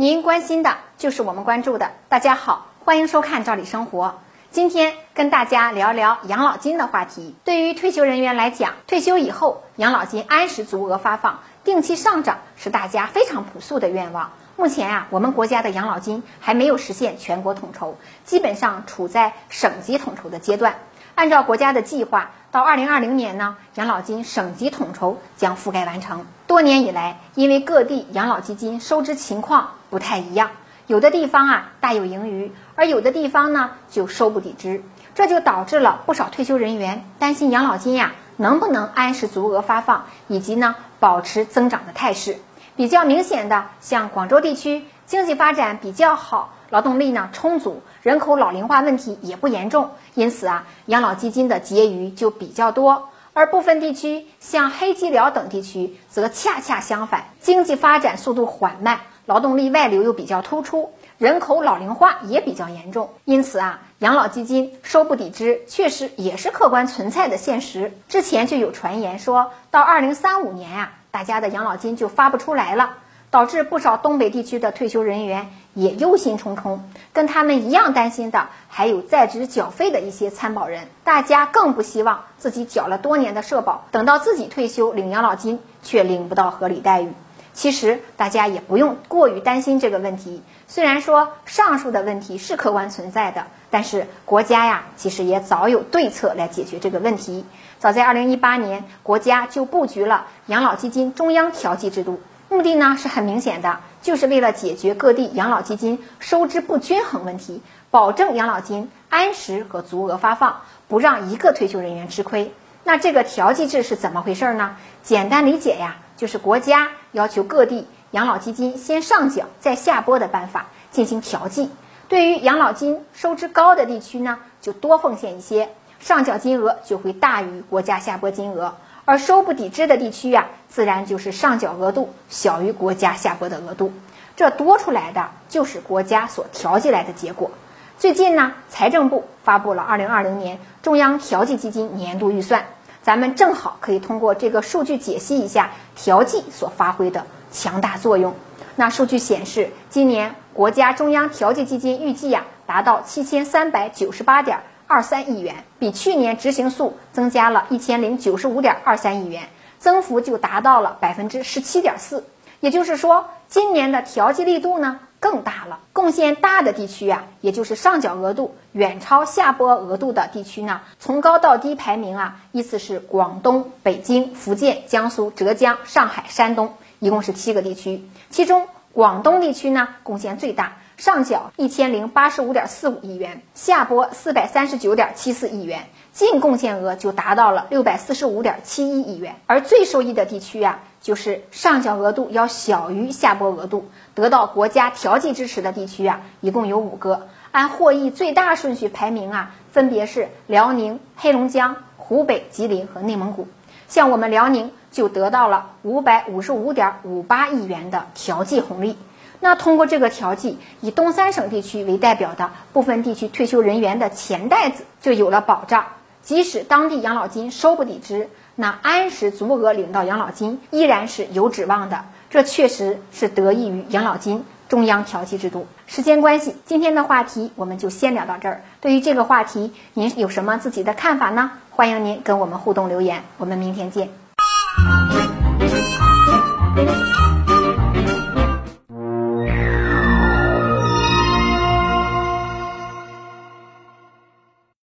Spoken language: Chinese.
您关心的就是我们关注的。大家好，欢迎收看《赵理生活》。今天跟大家聊聊养老金的话题。对于退休人员来讲，退休以后养老金按时足额发放、定期上涨是大家非常朴素的愿望。目前啊，我们国家的养老金还没有实现全国统筹，基本上处在省级统筹的阶段。按照国家的计划，到二零二零年呢，养老金省级统筹将覆盖完成。多年以来，因为各地养老基金收支情况不太一样。有的地方啊大有盈余，而有的地方呢就收不抵支，这就导致了不少退休人员担心养老金呀能不能按时足额发放，以及呢保持增长的态势。比较明显的，像广州地区经济发展比较好，劳动力呢充足，人口老龄化问题也不严重，因此啊养老基金的结余就比较多。而部分地区像黑吉辽等地区则恰恰相反，经济发展速度缓慢。劳动力外流又比较突出，人口老龄化也比较严重，因此啊，养老基金收不抵支，确实也是客观存在的现实。之前就有传言说到二零三五年啊，大家的养老金就发不出来了，导致不少东北地区的退休人员也忧心忡忡。跟他们一样担心的，还有在职缴费的一些参保人，大家更不希望自己缴了多年的社保，等到自己退休领养老金却领不到合理待遇。其实大家也不用过于担心这个问题。虽然说上述的问题是客观存在的，但是国家呀，其实也早有对策来解决这个问题。早在二零一八年，国家就布局了养老基金中央调剂制度，目的呢是很明显的，就是为了解决各地养老基金收支不均衡问题，保证养老金按时和足额发放，不让一个退休人员吃亏。那这个调剂制是怎么回事呢？简单理解呀。就是国家要求各地养老基金先上缴再下拨的办法进行调剂。对于养老金收支高的地区呢，就多奉献一些，上缴金额就会大于国家下拨金额；而收不抵支的地区呀，自然就是上缴额度小于国家下拨的额度。这多出来的就是国家所调剂来的结果。最近呢，财政部发布了二零二零年中央调剂基金年度预算。咱们正好可以通过这个数据解析一下调剂所发挥的强大作用。那数据显示，今年国家中央调剂基金预计呀达到七千三百九十八点二三亿元，比去年执行数增加了一千零九十五点二三亿元，增幅就达到了百分之十七点四。也就是说，今年的调剂力度呢？更大了，贡献大的地区啊，也就是上缴额度远超下拨额度的地区呢，从高到低排名啊，依次是广东、北京、福建、江苏、浙江、上海、山东，一共是七个地区。其中广东地区呢，贡献最大，上缴一千零八十五点四五亿元，下拨四百三十九点七四亿元，净贡献额就达到了六百四十五点七一亿元。而最受益的地区呀。就是上缴额度要小于下拨额度，得到国家调剂支持的地区啊，一共有五个。按获益最大顺序排名啊，分别是辽宁、黑龙江、湖北、吉林和内蒙古。像我们辽宁就得到了五百五十五点五八亿元的调剂红利。那通过这个调剂，以东三省地区为代表的部分地区退休人员的钱袋子就有了保障，即使当地养老金收不抵支。那按时足额领到养老金依然是有指望的，这确实是得益于养老金中央调剂制度。时间关系，今天的话题我们就先聊到这儿。对于这个话题，您有什么自己的看法呢？欢迎您跟我们互动留言。我们明天见。